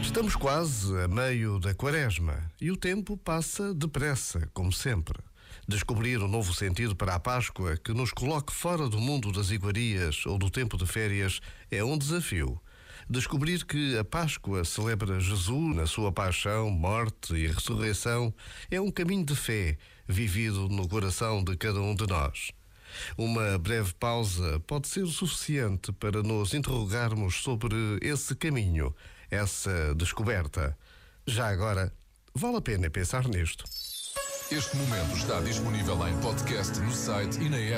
Estamos quase a meio da quaresma e o tempo passa depressa, como sempre. Descobrir um novo sentido para a Páscoa que nos coloque fora do mundo das iguarias ou do tempo de férias é um desafio. Descobrir que a Páscoa celebra Jesus na sua paixão, morte e ressurreição é um caminho de fé vivido no coração de cada um de nós. Uma breve pausa pode ser o suficiente para nos interrogarmos sobre esse caminho, essa descoberta. Já agora, vale a pena pensar nisto. Este momento está disponível em podcast no site e na app.